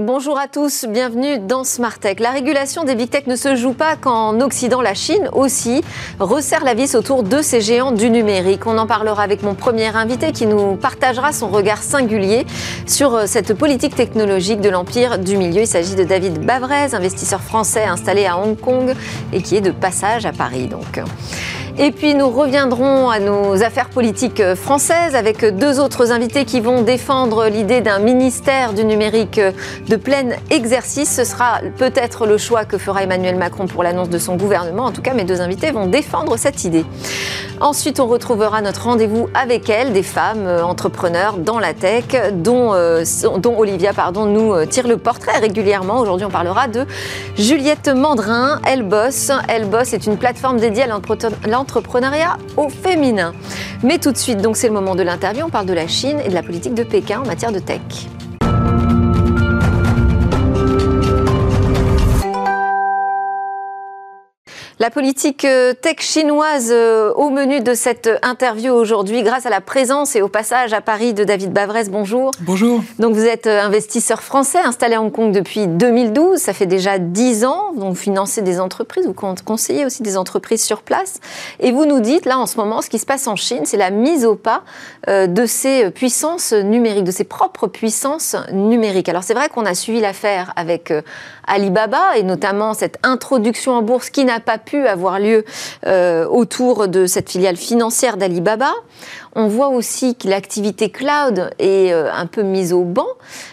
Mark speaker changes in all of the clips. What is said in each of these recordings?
Speaker 1: Bonjour à tous, bienvenue dans Smart Tech. La régulation des big tech ne se joue pas qu'en Occident, la Chine aussi resserre la vis autour de ces géants du numérique. On en parlera avec mon premier invité qui nous partagera son regard singulier sur euh, cette politique technologique de l'empire du milieu. Il s'agit de David Bavrez, investisseur français installé à Hong Kong et qui est de passage à Paris donc. Et puis nous reviendrons à nos affaires politiques françaises avec deux autres invités qui vont défendre l'idée d'un ministère du numérique de plein exercice. Ce sera peut-être le choix que fera Emmanuel Macron pour l'annonce de son gouvernement. En tout cas, mes deux invités vont défendre cette idée. Ensuite, on retrouvera notre rendez-vous avec elles, des femmes euh, entrepreneurs dans la tech, dont, euh, dont Olivia pardon, nous euh, tire le portrait régulièrement. Aujourd'hui, on parlera de Juliette Mandrin. Elle bosse. Elle bosse est une plateforme dédiée à l'entrepreneuriat au féminin. Mais tout de suite, donc c'est le moment de l'interview. On parle de la Chine et de la politique de Pékin en matière de tech. La politique euh, tech chinoise euh, au menu de cette interview aujourd'hui, grâce à la présence et au passage à Paris de David Bavrez. Bonjour.
Speaker 2: Bonjour.
Speaker 1: Donc vous êtes euh, investisseur français installé à Hong Kong depuis 2012. Ça fait déjà 10 ans. Donc vous financez des entreprises, vous conseillez aussi des entreprises sur place. Et vous nous dites, là en ce moment, ce qui se passe en Chine, c'est la mise au pas de ces puissances numériques, de ses propres puissances numériques. Alors c'est vrai qu'on a suivi l'affaire avec Alibaba et notamment cette introduction en bourse qui n'a pas pu avoir lieu euh, autour de cette filiale financière d'Alibaba. On voit aussi que l'activité cloud est euh, un peu mise au banc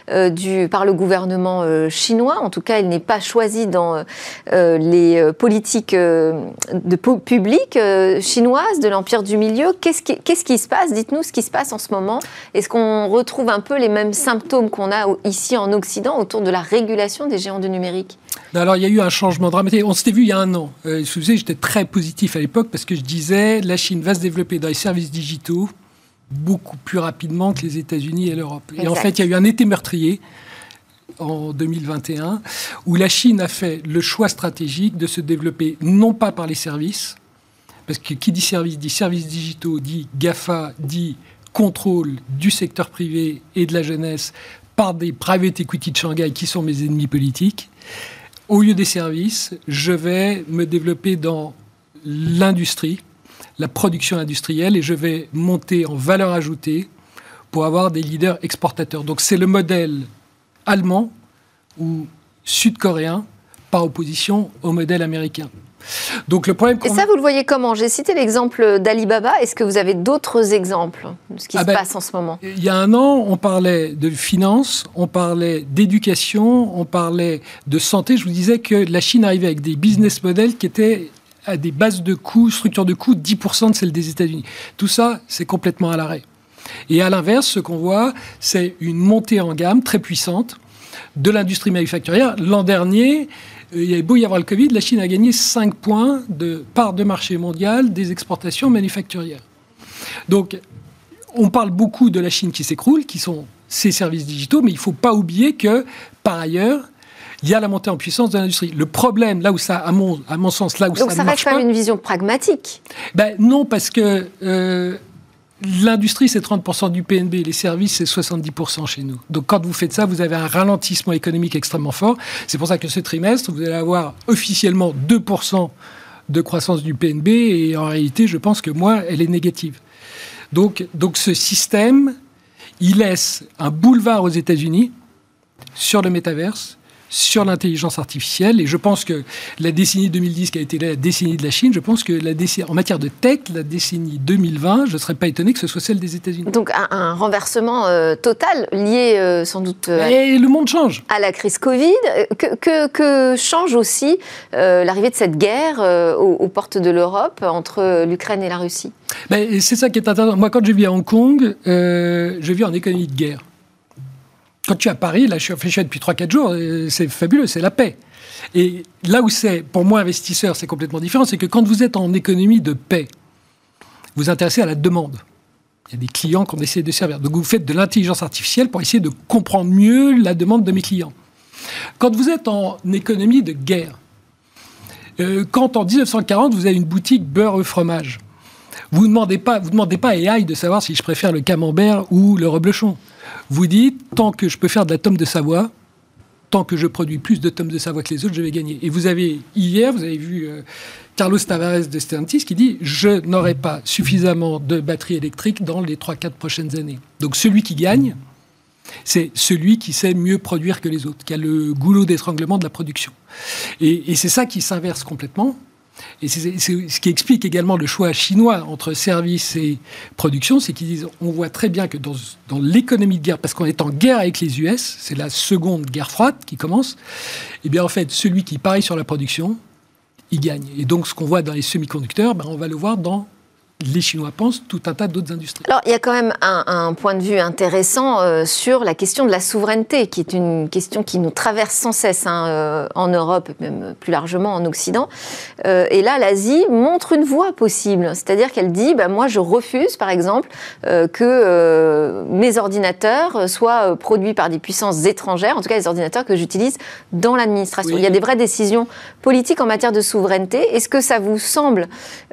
Speaker 1: euh, par le gouvernement chinois. En tout cas, elle n'est pas choisie dans les politiques de publiques chinoises de l'empire du milieu. Qu'est-ce qui se passe? Dites-nous ce qui se passe en ce moment. Est-ce qu'on retrouve un peu les mêmes symptômes qu'on a ici en Occident autour de la régulation des géants du numérique?
Speaker 2: Alors, il y a eu un changement dramatique. On s'était vu il y a un an. Euh, j'étais très positif à l'époque parce que je disais la Chine va se développer dans les services digitaux beaucoup plus rapidement que les États-Unis et l'Europe. Et en fait, il y a eu un été meurtrier en 2021 où la Chine a fait le choix stratégique de se développer non pas par les services, parce que qui dit service dit services digitaux, dit GAFA, dit contrôle du secteur privé et de la jeunesse par des private equity de Shanghai qui sont mes ennemis politiques au lieu des services, je vais me développer dans l'industrie, la production industrielle, et je vais monter en valeur ajoutée pour avoir des leaders exportateurs. Donc c'est le modèle allemand ou sud-coréen par opposition au modèle américain.
Speaker 1: Donc le problème. Et ça, vous le voyez comment? J'ai cité l'exemple d'Alibaba. Est-ce que vous avez d'autres exemples de ce qui ah se ben, passe en ce moment?
Speaker 2: Il y a un an, on parlait de finance, on parlait d'éducation, on parlait de santé. Je vous disais que la Chine arrivait avec des business models qui étaient à des bases de coûts, structures de coûts 10% de celles des États-Unis. Tout ça, c'est complètement à l'arrêt. Et à l'inverse, ce qu'on voit, c'est une montée en gamme très puissante de l'industrie manufacturière. L'an dernier, il y avait beau y avoir le Covid, la Chine a gagné 5 points de part de marché mondial des exportations manufacturières. Donc, on parle beaucoup de la Chine qui s'écroule, qui sont ses services digitaux, mais il ne faut pas oublier que, par ailleurs, il y a la montée en puissance de l'industrie. Le problème, là où ça, à mon, à mon sens, là où
Speaker 1: Donc ça, ça reste quand même une vision pragmatique.
Speaker 2: Ben non, parce que euh, L'industrie, c'est 30% du PNB, les services, c'est 70% chez nous. Donc quand vous faites ça, vous avez un ralentissement économique extrêmement fort. C'est pour ça que ce trimestre, vous allez avoir officiellement 2% de croissance du PNB, et en réalité, je pense que moi, elle est négative. Donc, ce système, il laisse un boulevard aux États-Unis sur le métaverse, sur l'intelligence artificielle. Et je pense que la décennie 2010, qui a été la décennie de la Chine, je pense que la décennie, en matière de tech, la décennie 2020, je ne serais pas étonné que ce soit celle des États-Unis.
Speaker 1: Donc un, renversement euh, total lié euh, sans doute.
Speaker 2: Euh, Et le monde change.
Speaker 1: À la crise Covid. Que, que, change aussi l'arrivée de cette guerre aux, portes de l'Europe entre l'Ukraine et la Russie?
Speaker 2: Ben, C'est ça qui est intéressant. Moi, quand je vis à Hong Kong, je vis en économie de guerre. Quand tu es à Paris, là, je suis à depuis 3-4 jours, c'est fabuleux, c'est la paix. Et là où c'est, pour moi, investisseur, c'est complètement différent, c'est que quand vous êtes en économie de paix, vous vous intéressez à la demande. Il y a des clients qu'on essaie de servir. Donc vous faites de l'intelligence artificielle pour essayer de comprendre mieux la demande de mes clients. Quand vous êtes en économie de guerre, euh, quand en 1940 vous avez une boutique beurre et fromage, vous ne demandez pas, demandez pas à AI de savoir si je préfère le camembert ou le reblochon. Vous dites, tant que je peux faire de la tome de Savoie, tant que je produis plus de tomes de Savoie que les autres, je vais gagner. Et vous avez, hier, vous avez vu euh, Carlos Tavares de Stellantis qui dit Je n'aurai pas suffisamment de batteries électriques dans les 3-4 prochaines années. Donc celui qui gagne, c'est celui qui sait mieux produire que les autres, qui a le goulot d'étranglement de la production. et c'est ça qui s'inverse complètement. Et c'est ce qui explique également le choix chinois entre service et production, c'est qu'ils disent, on voit très bien que dans, l'économie de guerre, parce qu'on est en guerre avec les US, c'est la seconde guerre froide qui commence, et eh bien en fait, celui qui parie sur la production, il gagne. Et donc ce qu'on voit dans les semi-conducteurs, ben, on va le voir dans les Chinois pensent tout un tas d'autres industries.
Speaker 1: Alors, il y a quand même un, point de vue intéressant euh, sur la question de la souveraineté, qui est une question qui nous traverse sans cesse hein, euh, en Europe, même plus largement en Occident. Euh, et là, l'Asie montre une voie possible. C'est-à-dire qu'elle dit, bah, moi, je refuse, par exemple, que mes ordinateurs soient produits par des puissances étrangères, en tout cas les ordinateurs que j'utilise dans l'administration. Il y a des vraies décisions politiques en matière de souveraineté. Est-ce que ça vous semble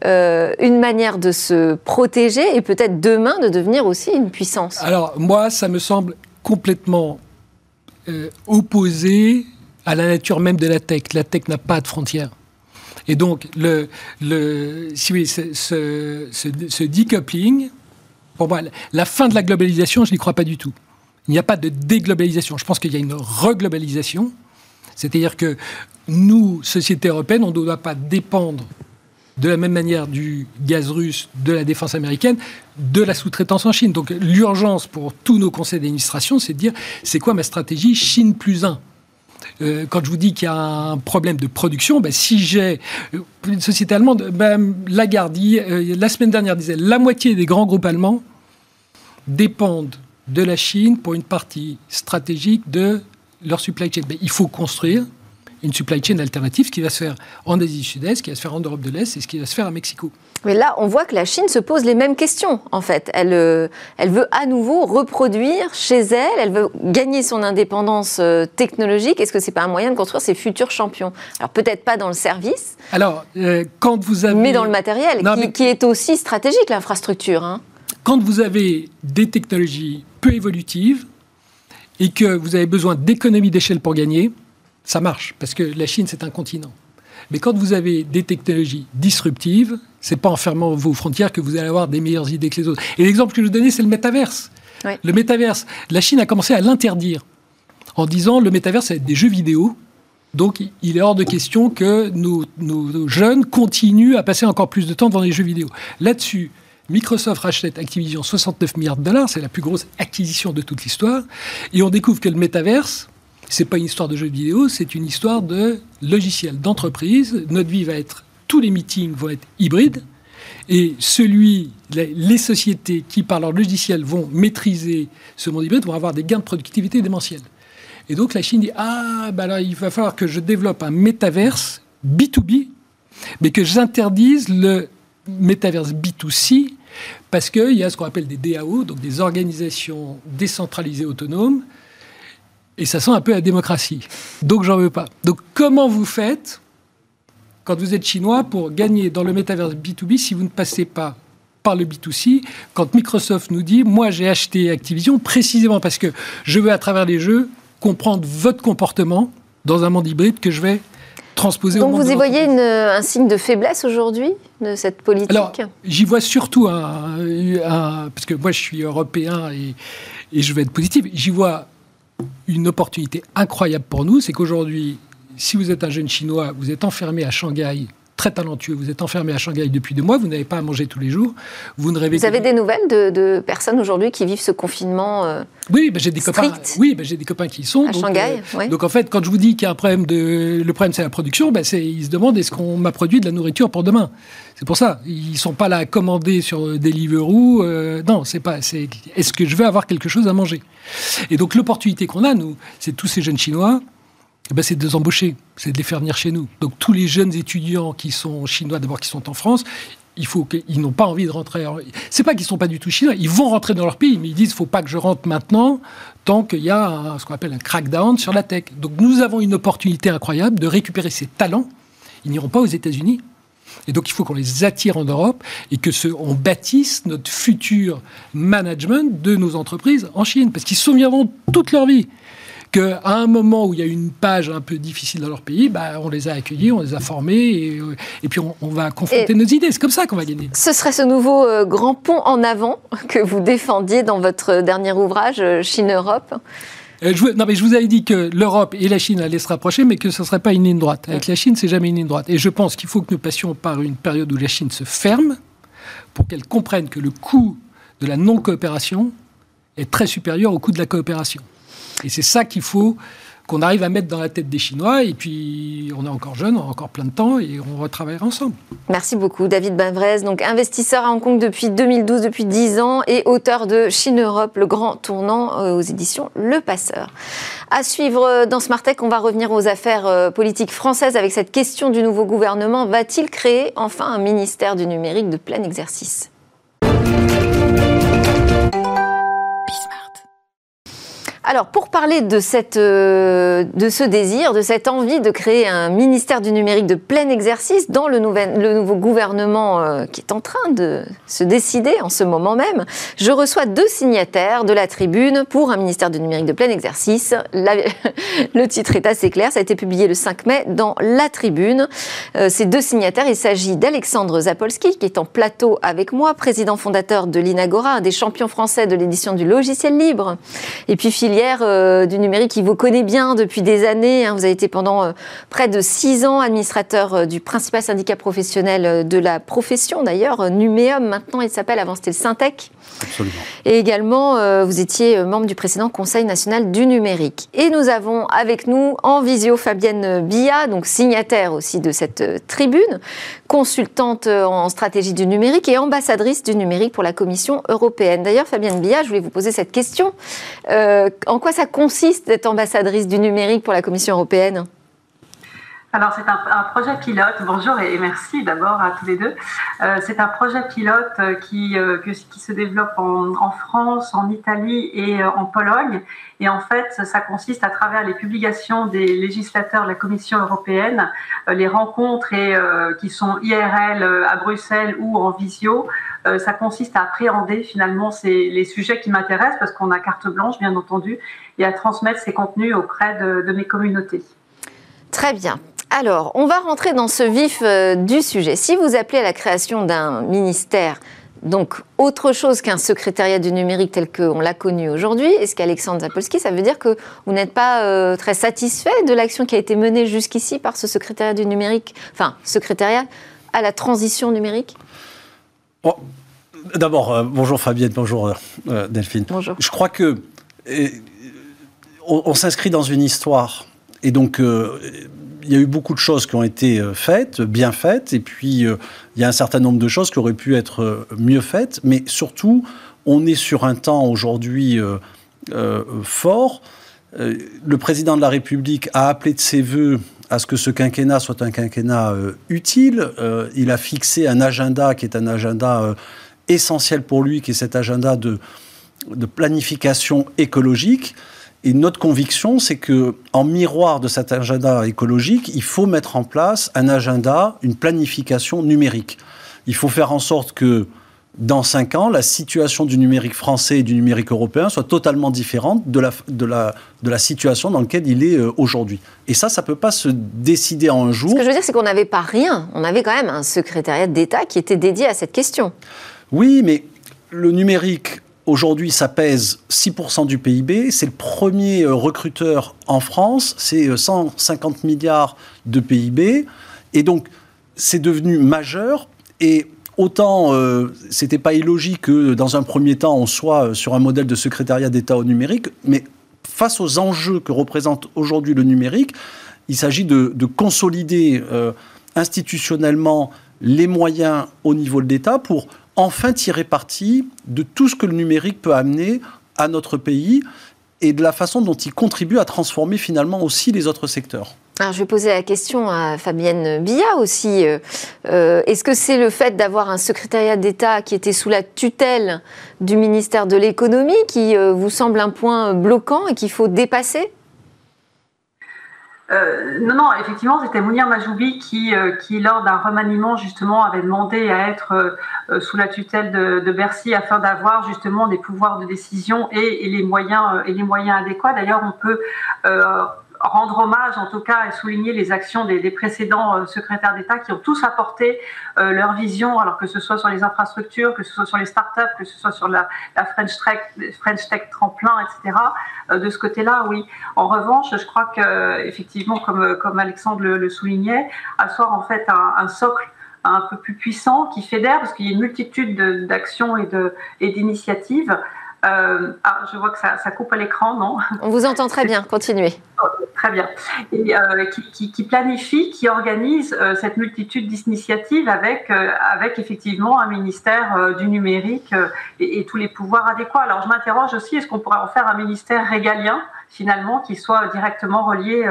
Speaker 1: une manière de se protéger et peut-être demain de devenir aussi une puissance
Speaker 2: Alors moi, ça me semble complètement euh, opposé à la nature même de la tech. La tech n'a pas de frontières. Et donc, le, si oui, ce, ce, ce, decoupling, pour moi, la fin de la globalisation, je n'y crois pas du tout. Il n'y a pas de déglobalisation. Je pense qu'il y a une reglobalisation. C'est-à-dire que nous, société européenne, on ne doit pas dépendre de la même manière du gaz russe, de la défense américaine, de la sous-traitance en Chine. Donc l'urgence pour tous nos conseils d'administration, c'est de dire, c'est quoi ma stratégie Chine plus 1 euh, quand je vous dis qu'il y a un problème de production, ben, si j'ai euh, une société allemande, ben, Lagarde, euh, la semaine dernière disait la moitié des grands groupes allemands dépendent de la Chine pour une partie stratégique de leur supply chain. Ben, il faut construire une supply chain alternative, ce qui va se faire en Asie du Sud-Est, ce qui va se faire en Europe de l'Est et ce qui va se faire à Mexico.
Speaker 1: Mais là, on voit que la Chine se pose les mêmes questions, en fait. Elle, euh, elle veut à nouveau reproduire chez elle, elle veut gagner son indépendance euh, technologique. Est-ce que ce n'est pas un moyen de construire ses futurs champions? Alors, peut-être pas dans le service.
Speaker 2: Alors, euh, quand vous avez...
Speaker 1: Mais dans le matériel, qui, est aussi stratégique, l'infrastructure. Hein.
Speaker 2: Quand vous avez des technologies peu évolutives et que vous avez besoin d'économies d'échelle pour gagner, ça marche, parce que la Chine, c'est un continent. Mais quand vous avez des technologies disruptives, c'est pas en fermant vos frontières que vous allez avoir des meilleures idées que les autres. Et l'exemple que je vous donnais, c'est le métaverse. Le métaverse, la Chine a commencé à l'interdire en disant le métaverse, c'est des jeux vidéo. Donc, il est hors de question que nos, nos, jeunes continuent à passer encore plus de temps devant les jeux vidéo. Là-dessus, Microsoft rachète Activision 69 milliards de dollars, c'est la plus grosse acquisition de toute l'histoire, et on découvre que le métaverse, c'est pas une histoire de jeux vidéo, c'est une histoire de logiciel, d'entreprise. Notre vie va être, tous les meetings vont être hybrides. Et celui, les, sociétés qui, par leur logiciel, vont maîtriser ce monde hybride vont avoir des gains de productivité démentiels. Et donc la Chine dit Ah, bah alors il va falloir que je développe un métaverse B2B, mais que j'interdise le métaverse B2C, parce qu'il y a ce qu'on appelle des DAO, donc des organisations décentralisées autonomes, et ça sent un peu la démocratie. Donc j'en veux pas. Donc comment vous faites quand vous êtes chinois pour gagner dans le métaverse B2B si vous ne passez pas par le B2C Quand Microsoft nous dit, moi j'ai acheté Activision précisément parce que je veux à travers les jeux comprendre votre comportement dans un monde hybride que je vais transposer
Speaker 1: Donc
Speaker 2: au
Speaker 1: monde vous y voyez un signe de faiblesse aujourd'hui de cette politique
Speaker 2: Alors j'y vois surtout un, parce que moi je suis européen et, et je vais être positif. J'y vois une opportunité incroyable pour nous, c'est qu'aujourd'hui, si vous êtes un jeune Chinois, vous êtes enfermé à Shanghai, très talentueux, vous êtes enfermé à Shanghai depuis deux mois, vous n'avez pas à manger tous les jours, vous ne rêvez
Speaker 1: Vous avez des nouvelles de, personnes aujourd'hui qui vivent ce confinement euh,
Speaker 2: Oui, ben, j'ai des copains. Oui, ben, j'ai des copains qui y sont.
Speaker 1: À Shanghai.
Speaker 2: Euh, donc en fait, quand je vous dis qu'il y a un problème de, le problème c'est la production, ben, ils se demandent est-ce qu'on m'a produit de la nourriture pour demain? C'est pour ça. Ils sont pas là à commander sur Deliveroo. Euh, non, c'est pas. C'est est-ce que je vais avoir quelque chose à manger? Et donc l'opportunité qu'on a nous, c'est tous ces jeunes Chinois eh ben, c'est de les embaucher, c'est de les faire venir chez nous. Donc tous les jeunes étudiants qui sont chinois, d'abord qui sont en France, il faut qu'ils n'ont pas envie de rentrer. C'est pas qu'ils sont pas du tout chinois, ils vont rentrer dans leur pays, mais ils disent faut pas que je rentre maintenant tant qu'il y a ce qu'on appelle un crackdown sur la tech. Donc nous avons une opportunité incroyable de récupérer ces talents. Ils n'iront pas aux États-Unis. Et donc il faut qu'on les attire en Europe et que ce, on bâtisse notre futur management de nos entreprises en Chine, parce qu'ils se souviendront toute leur vie qu'à un moment où il y a une page un peu difficile dans leur pays, bah, on les a accueillis, on les a formés, et, et puis on, va confronter nos idées. C'est comme ça qu'on va gagner.
Speaker 1: Ce serait ce nouveau euh, grand pont en avant que vous défendiez dans votre dernier ouvrage, euh, Chine-Europe
Speaker 2: euh, je, vous avais dit que l'Europe et la Chine allaient se rapprocher, mais que ce ne serait pas une ligne droite. Avec la Chine, c'est jamais une ligne droite. Et je pense qu'il faut que nous passions par une période où la Chine se ferme pour qu'elle comprenne que le coût de la non-coopération est très supérieur au coût de la coopération. Et c'est ça qu'il faut qu'on arrive à mettre dans la tête des Chinois. Et puis, on est encore jeune, on a encore plein de temps et on retravaillera ensemble.
Speaker 1: Merci beaucoup, David Bavrez, donc investisseur à Hong Kong depuis 2012, depuis 10 ans, et auteur de Chine Europe, le grand tournant euh, aux éditions Le Passeur. À suivre euh, dans Smart Tech, on va revenir aux affaires euh, politiques françaises avec cette question du nouveau gouvernement. Va-t-il créer enfin un ministère du numérique de plein exercice? Alors, pour parler de, cette, euh, de ce désir, de cette envie de créer un ministère du numérique de plein exercice dans le, nouvel, le nouveau gouvernement euh, qui est en train de se décider en ce moment même, je reçois deux signataires de la tribune pour un ministère du numérique de plein exercice. le titre est assez clair, ça a été publié le 5 mai dans la tribune. Euh, ces deux signataires, il s'agit d'Alexandre Zapolski, qui est en plateau avec moi, président fondateur de l'Inagora, des champions français de l'édition du logiciel libre, et puis Philippe euh, du numérique qui vous connaît bien depuis des années. Hein. Vous avez été pendant euh, près de six ans administrateur euh, du principal syndicat professionnel de la profession, d'ailleurs, Numéum maintenant il s'appelle, avant c'était le Syntec.
Speaker 3: Absolument.
Speaker 1: Et également, vous étiez membre du précédent Conseil national du numérique. Et nous avons avec nous en visio Fabienne Bia, donc signataire aussi de cette tribune, consultante en stratégie du numérique et ambassadrice du numérique pour la Commission européenne. D'ailleurs, Fabienne Bia, je voulais vous poser cette question. En quoi ça consiste d'être ambassadrice du numérique pour la Commission européenne?
Speaker 4: Alors c'est un, projet pilote. Bonjour et merci d'abord à tous les deux. Euh, c'est un projet pilote euh, qui, euh, qui se développe en, France, en Italie et en Pologne. Et en fait, ça consiste à travers les publications des législateurs de la Commission européenne, les rencontres qui sont IRL à Bruxelles ou en visio. ça consiste à appréhender finalement les sujets qui m'intéressent parce qu'on a carte blanche bien entendu et à transmettre ces contenus auprès de mes communautés.
Speaker 1: Très bien. Alors, on va rentrer dans ce vif euh, du sujet. Si vous appelez à la création d'un ministère, donc autre chose qu'un secrétariat du numérique tel qu'on l'a connu aujourd'hui, est-ce qu'Alexandre Zapolski, ça veut dire que vous n'êtes pas euh, très satisfait de l'action qui a été menée jusqu'ici par ce secrétariat du numérique, enfin, secrétariat à la transition numérique?
Speaker 3: D'abord, euh, bonjour Fabienne, bonjour Delphine.
Speaker 1: Bonjour.
Speaker 3: Je crois que on, s'inscrit dans une histoire. Et donc, il y a eu beaucoup de choses qui ont été euh, faites, bien faites, et puis euh, il y a un certain nombre de choses qui auraient pu être euh, mieux faites, mais surtout, on est sur un temps aujourd'hui fort. le président de la République a appelé de ses voeux à ce que ce quinquennat soit un quinquennat utile. il a fixé un agenda qui est un agenda essentiel pour lui, qui est cet agenda de, de planification écologique. Et notre conviction, c'est que, en miroir de cet agenda écologique, il faut mettre en place un agenda, une planification numérique. Il faut faire en sorte que, dans cinq ans, la situation du numérique français et du numérique européen soit totalement différente de la, de la, de la situation dans laquelle il est euh, aujourd'hui. Et ça, ça ne peut pas se décider en un jour. Ce
Speaker 1: que je veux dire, c'est qu'on n'avait pas rien. On avait quand même un secrétariat d'État qui était dédié à cette question.
Speaker 3: Oui, mais le numérique Aujourd'hui, ça pèse 6% du PIB. C'est le premier euh, recruteur en France. C'est 150 euh, milliards de PIB. Et donc, c'est devenu majeur. Et autant, euh, c'était pas illogique que dans un premier temps, on soit sur un modèle de secrétariat d'État au numérique. Mais face aux enjeux que représente aujourd'hui le numérique, il s'agit de, consolider institutionnellement les moyens au niveau de l'État pour enfin tirer parti de tout ce que le numérique peut amener à notre pays et de la façon dont il contribue à transformer finalement aussi les autres secteurs.
Speaker 1: Alors, je vais poser la question à Fabienne Billa aussi. Euh, euh, est-ce que c'est le fait d'avoir un secrétariat d'État qui était sous la tutelle du ministère de l'économie qui euh, vous semble un point bloquant et qu'il faut dépasser?
Speaker 4: Euh, non, non, effectivement, c'était Mounir Majoubi qui, euh, qui lors d'un remaniement, justement, avait demandé à être euh, sous la tutelle de, Bercy afin d'avoir justement des pouvoirs de décision et les, moyens, et les moyens adéquats. D'ailleurs, on peut rendre hommage, en tout cas, et souligner les actions des, précédents euh, secrétaires d'État qui ont tous apporté euh, leur vision, alors que ce soit sur les infrastructures, que ce soit sur les startups, que ce soit sur la, French, Tech, French Tech tremplin, etc. Euh, de ce côté-là, oui. En revanche, je crois que, effectivement, comme, comme Alexandre le, soulignait, asseoir en fait un, socle un peu plus puissant qui fédère, parce qu'il y a une multitude d'actions et d'initiatives. Euh, ah, je vois que ça, coupe à l'écran, non?
Speaker 1: On vous entend très bien, continuez.
Speaker 4: Oh, très bien. Et, euh, qui, planifie, qui organise euh, cette multitude d'initiatives avec, avec effectivement un ministère du numérique et, tous les pouvoirs adéquats. Alors je m'interroge aussi, est-ce qu'on pourrait en faire un ministère régalien, finalement, qui soit directement relié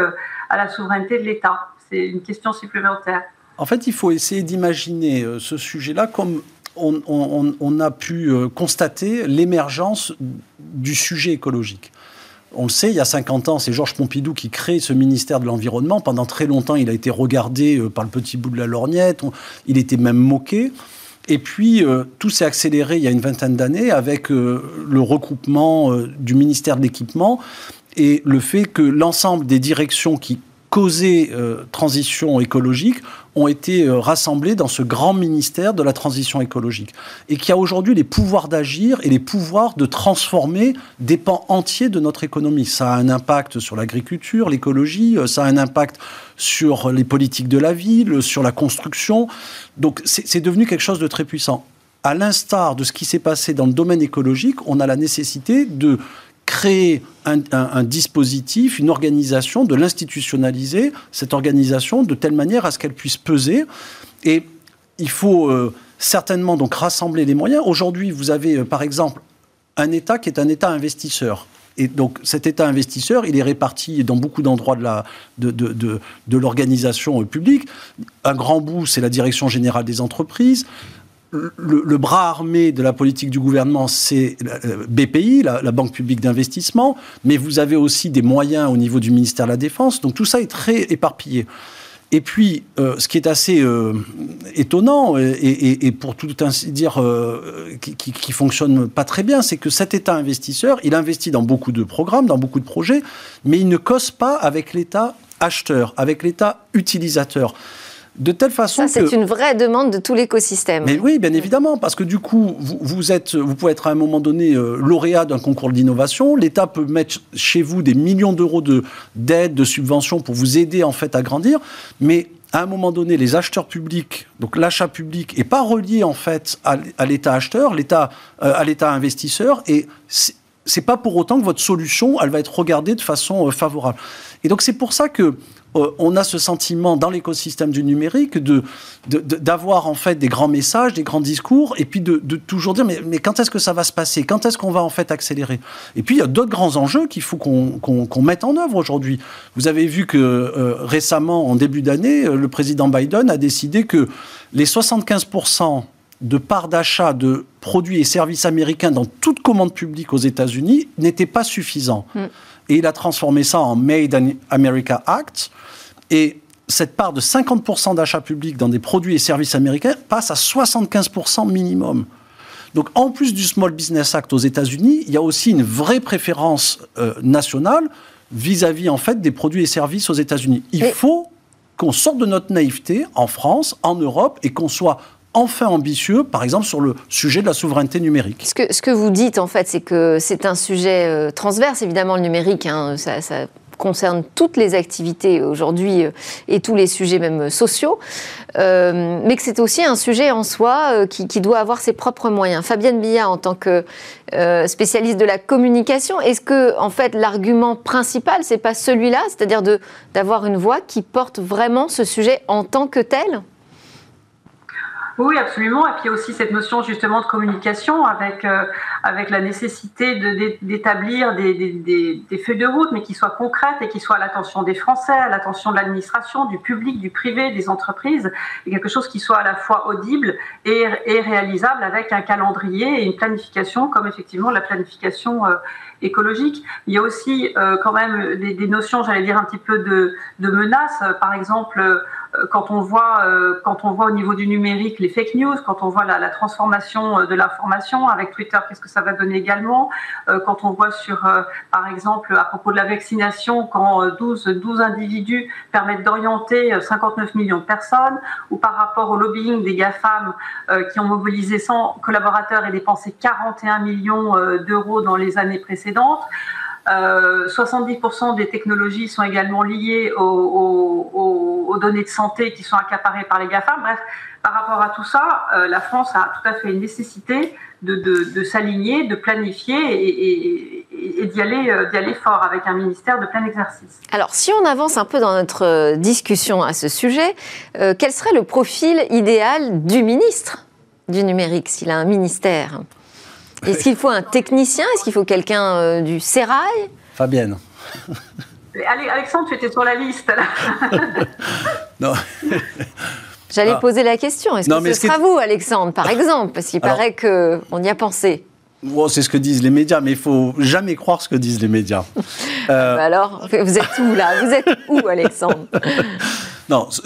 Speaker 4: à la souveraineté de l'État? C'est une question supplémentaire.
Speaker 3: En fait, il faut essayer d'imaginer ce sujet-là comme on, a pu euh, constater l'émergence du sujet écologique. On le sait, il y a 50 ans, c'est Georges Pompidou qui crée ce ministère de l'Environnement. Pendant très longtemps, il a été regardé euh, par le petit bout de la lorgnette, il était même moqué. Et puis, euh, tout s'est accéléré il y a une vingtaine d'années avec le regroupement du ministère de l'Équipement et le fait que l'ensemble des directions qui causaient transition écologique ont été euh, rassemblés dans ce grand ministère de la transition écologique et qui a aujourd'hui les pouvoirs d'agir et les pouvoirs de transformer des pans entiers de notre économie. Ça a un impact sur l'agriculture, l'écologie, euh, ça a un impact sur les politiques de la ville, sur la construction. Donc c'est devenu quelque chose de très puissant. À l'instar de ce qui s'est passé dans le domaine écologique, on a la nécessité de créer un, dispositif, une organisation, de l'institutionnaliser, cette organisation, de telle manière à ce qu'elle puisse peser. Et il faut euh, certainement donc rassembler les moyens. Aujourd'hui, vous avez euh, par exemple un État qui est un État investisseur. Et donc cet État investisseur, il est réparti dans beaucoup d'endroits de, de, de, de l'organisation publique. Un grand bout, c'est la direction générale des entreprises le, bras armé de la politique du gouvernement, c'est euh, BPI, la, Banque publique d'investissement, mais vous avez aussi des moyens au niveau du ministère de la Défense. Donc tout ça est très éparpillé. Et puis, euh, ce qui est assez euh, étonnant, et, pour tout ainsi dire, qui, qui, fonctionne pas très bien, c'est que cet État investisseur, il investit dans beaucoup de programmes, dans beaucoup de projets, mais il ne cause pas avec l'État acheteur, avec l'État utilisateur
Speaker 1: de telle façon Ça, c'est une vraie demande de tout l'écosystème.
Speaker 3: Mais oui, bien évidemment, parce que du coup, vous, êtes, vous pouvez être à un moment donné euh, lauréat d'un concours d'innovation. L'État peut mettre chez vous des millions d'euros de, d'aide, de subventions pour vous aider en fait à grandir. Mais à un moment donné, les acheteurs publics, donc l'achat public, n'est pas relié en fait à, l'État acheteur, l'État, euh, à l'État investisseur. Et c'est pas pour autant que votre solution, elle va être regardée de façon euh, favorable. Et donc c'est pour ça que euh, on a ce sentiment dans l'écosystème du numérique de, d'avoir en fait des grands messages, des grands discours, et puis de, toujours dire mais, quand est-ce que ça va se passer? Quand est-ce qu'on va en fait accélérer? Et puis il y a d'autres grands enjeux qu'il faut qu'on, mette en œuvre aujourd'hui. Vous avez vu que euh, récemment, en début d'année, le président Biden a décidé que les 75% de part d'achat de produits et services américains dans toute commande publique aux États-Unis n'étaient pas suffisants. Mm. Et il a transformé ça en Made in America Act. Et cette part de 50% d'achats publics dans des produits et services américains passe à 75% minimum. Donc en plus du Small Business Act aux États-Unis, il y a aussi une vraie préférence euh, nationale vis-à-vis en fait des produits et services aux États-Unis. Il faut qu'on sorte de notre naïveté en France, en Europe, et qu'on soit enfin ambitieux, par exemple sur le sujet de la souveraineté numérique.
Speaker 1: Ce que, vous dites, en fait, c'est que c'est un sujet euh, transverse, évidemment, le numérique. Hein, ça, concerne toutes les activités aujourd'hui euh, et tous les sujets même sociaux, euh, mais que c'est aussi un sujet en soi qui, doit avoir ses propres moyens. Fabienne Billard, en tant que spécialiste de la communication, est-ce que en fait l'argument principal c'est pas celui-là, c'est-à-dire d'avoir une voix qui porte vraiment ce sujet en tant que tel?
Speaker 4: Oui, absolument. Et puis il y a aussi cette notion justement de communication avec, euh, avec la nécessité d'établir des, des, des, feuilles de route, mais qui soient concrètes et qui soient à l'attention des Français, à l'attention de l'administration, du public, du privé, des entreprises, et quelque chose qui soit à la fois audible et, et réalisable avec un calendrier et une planification, comme effectivement la planification euh, écologique. Il y a aussi euh, quand même des, des notions, j'allais dire, un petit peu de, de menaces. Par exemple, quand on voit euh, quand on voit au niveau du numérique les fake news, quand on voit la, la transformation euh, de l'information avec Twitter, qu'est-ce que ça va donner également Quand on voit sur, par exemple, à propos de la vaccination, quand 12 12 individus permettent d'orienter 59 millions de personnes, ou par rapport au lobbying des GAFAM qui ont mobilisé 100 collaborateurs et dépensé 41 millions d'euros dans les années précédentes. 70% des technologies sont également liées aux, données de santé qui sont accaparées par les GAFA. Bref, par rapport à tout ça, euh, la France a tout à fait une nécessité de, s'aligner, de planifier et, d'y aller, euh, aller fort avec un ministère de plein exercice.
Speaker 1: Alors, si on avance un peu dans notre euh, discussion à ce sujet, quel serait le profil idéal du ministre du numérique, s'il a un ministère? Est-ce qu'il faut un technicien? Est-ce qu'il faut quelqu'un euh, du Sérail?
Speaker 3: Fabienne.
Speaker 4: Alexandre, tu étais sur la liste. Là.
Speaker 1: non. J'allais ah. poser la question. Est-ce que ce sera vous, Alexandre, par exemple? Parce qu'il paraît qu'on y a pensé.
Speaker 3: c'est ce que disent les médias, mais il faut jamais croire ce que disent les médias.
Speaker 1: Euh, bah alors, vous êtes où là? Vous êtes où, Alexandre?
Speaker 3: Non, ce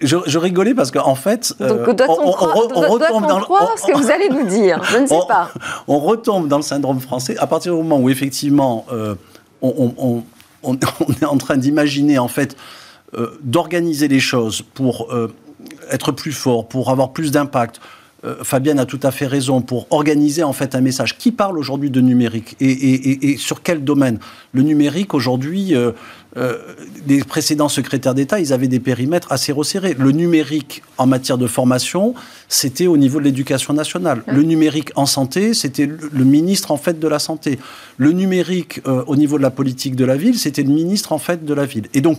Speaker 3: je, rigolais parce qu'en fait,
Speaker 1: euh, on, retombe dans croire ce que vous allez nous dire? Je ne sais pas.
Speaker 3: On retombe dans le syndrome français à partir du moment où effectivement euh, on, est en train d'imaginer en fait euh, d'organiser les choses pour être plus fort, pour avoir plus d'impact. Fabienne a tout à fait raison pour organiser en fait un message. Qui parle aujourd'hui de numérique et, et, sur quel domaine? Le numérique aujourd'hui, euh, les précédents secrétaires d'État, ils avaient des périmètres assez resserrés. Le numérique en matière de formation, c'était au niveau de l'éducation nationale. Le numérique en santé, c'était le, ministre en fait de la santé. Le numérique euh, au niveau de la politique de la ville, c'était le ministre en fait de la ville. Et donc,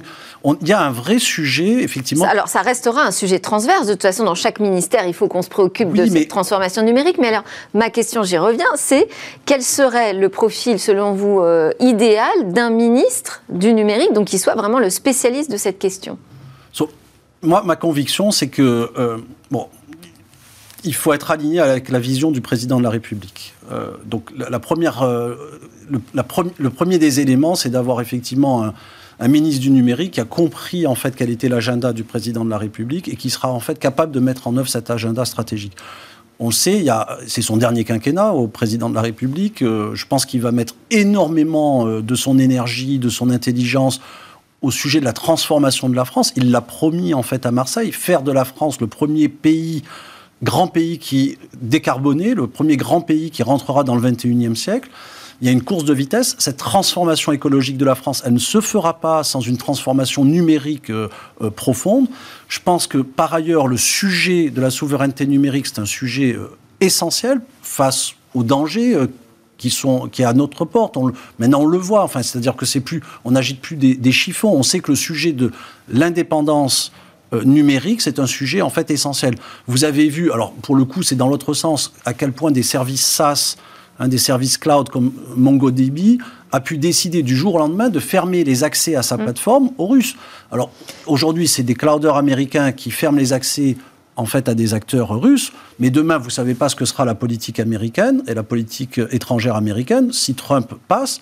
Speaker 3: il y a un vrai sujet, effectivement.
Speaker 1: Alors, ça restera un sujet transverse. De toute façon, dans chaque ministère, il faut qu'on se préoccupe de cette transformation numérique. Mais alors, ma question, j'y reviens, c'est quel serait le profil, selon vous, euh, idéal d'un ministre du numérique donc qu'il soit vraiment le spécialiste de cette question
Speaker 3: Moi, ma conviction, c'est que, euh, bon, il faut être aligné avec la vision du président de la République. Euh, donc, la, première, euh, le, le, premier des éléments, c'est d'avoir effectivement un, un, ministre du numérique qui a compris en fait quel était l'agenda du président de la République et qui sera en fait capable de mettre en œuvre cet agenda stratégique on sait, c'est son dernier quinquennat au président de la République. Euh, je pense qu'il va mettre énormément euh, de son énergie, de son intelligence au sujet de la transformation de la France. Il l'a promis en fait à Marseille, faire de la France le premier pays, grand pays qui décarboné, le premier grand pays qui rentrera dans le 21e siècle il y a une course de vitesse. Cette transformation écologique de la France, elle ne se fera pas sans une transformation numérique euh, euh, profonde. Je pense que par ailleurs, le sujet de la souveraineté numérique, c'est un sujet euh, essentiel face aux dangers qui sont qui à notre porte. maintenant, on le voit. Enfin, c'est-à-dire que c'est plus, on n'agite plus des, des, chiffons. On sait que le sujet de l'indépendance numérique, c'est un sujet en fait essentiel. Vous avez vu, alors pour le coup, c'est dans l'autre sens, à quel point des services SaaS un des services cloud comme MongoDB a pu décider du jour au lendemain de fermer les accès à sa mm. plateforme aux Russes. Alors aujourd'hui, c'est des clouders américains qui ferment les accès en fait à des acteurs russes, mais demain, vous ne savez pas ce que sera la politique américaine et la politique étrangère américaine si Trump passe.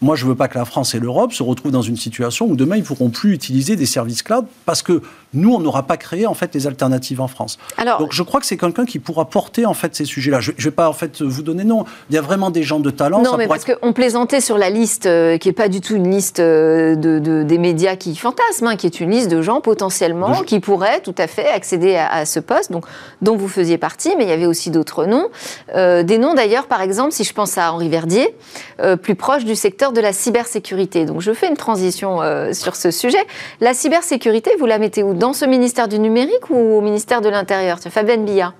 Speaker 3: Moi, je ne veux pas que la France et l'Europe se retrouvent dans une situation où demain, ils ne pourront plus utiliser des services cloud parce que nous, on n'aura pas créé en fait des alternatives en France. Donc, je crois que c'est quelqu'un qui pourra porter en fait ces sujets-là. Je ne vais pas en fait vous donner non. Il y a vraiment des gens de talent.
Speaker 1: Non, mais parce qu'on plaisantait sur la liste euh, qui n'est pas du tout une liste euh, de, des médias qui fantasment, hein, qui est une liste de gens potentiellement qui pourraient tout à fait accéder à, ce poste, donc dont vous faisiez partie, mais il y avait aussi d'autres noms. Euh, des noms d'ailleurs, par exemple, si je pense à Henri Verdier, plus proche du secteur de la cybersécurité. Donc je fais une transition sur ce sujet. La cybersécurité, vous la mettez où? Dans ce ministère du numérique ou au ministère de l'Intérieur? Fabienne Billard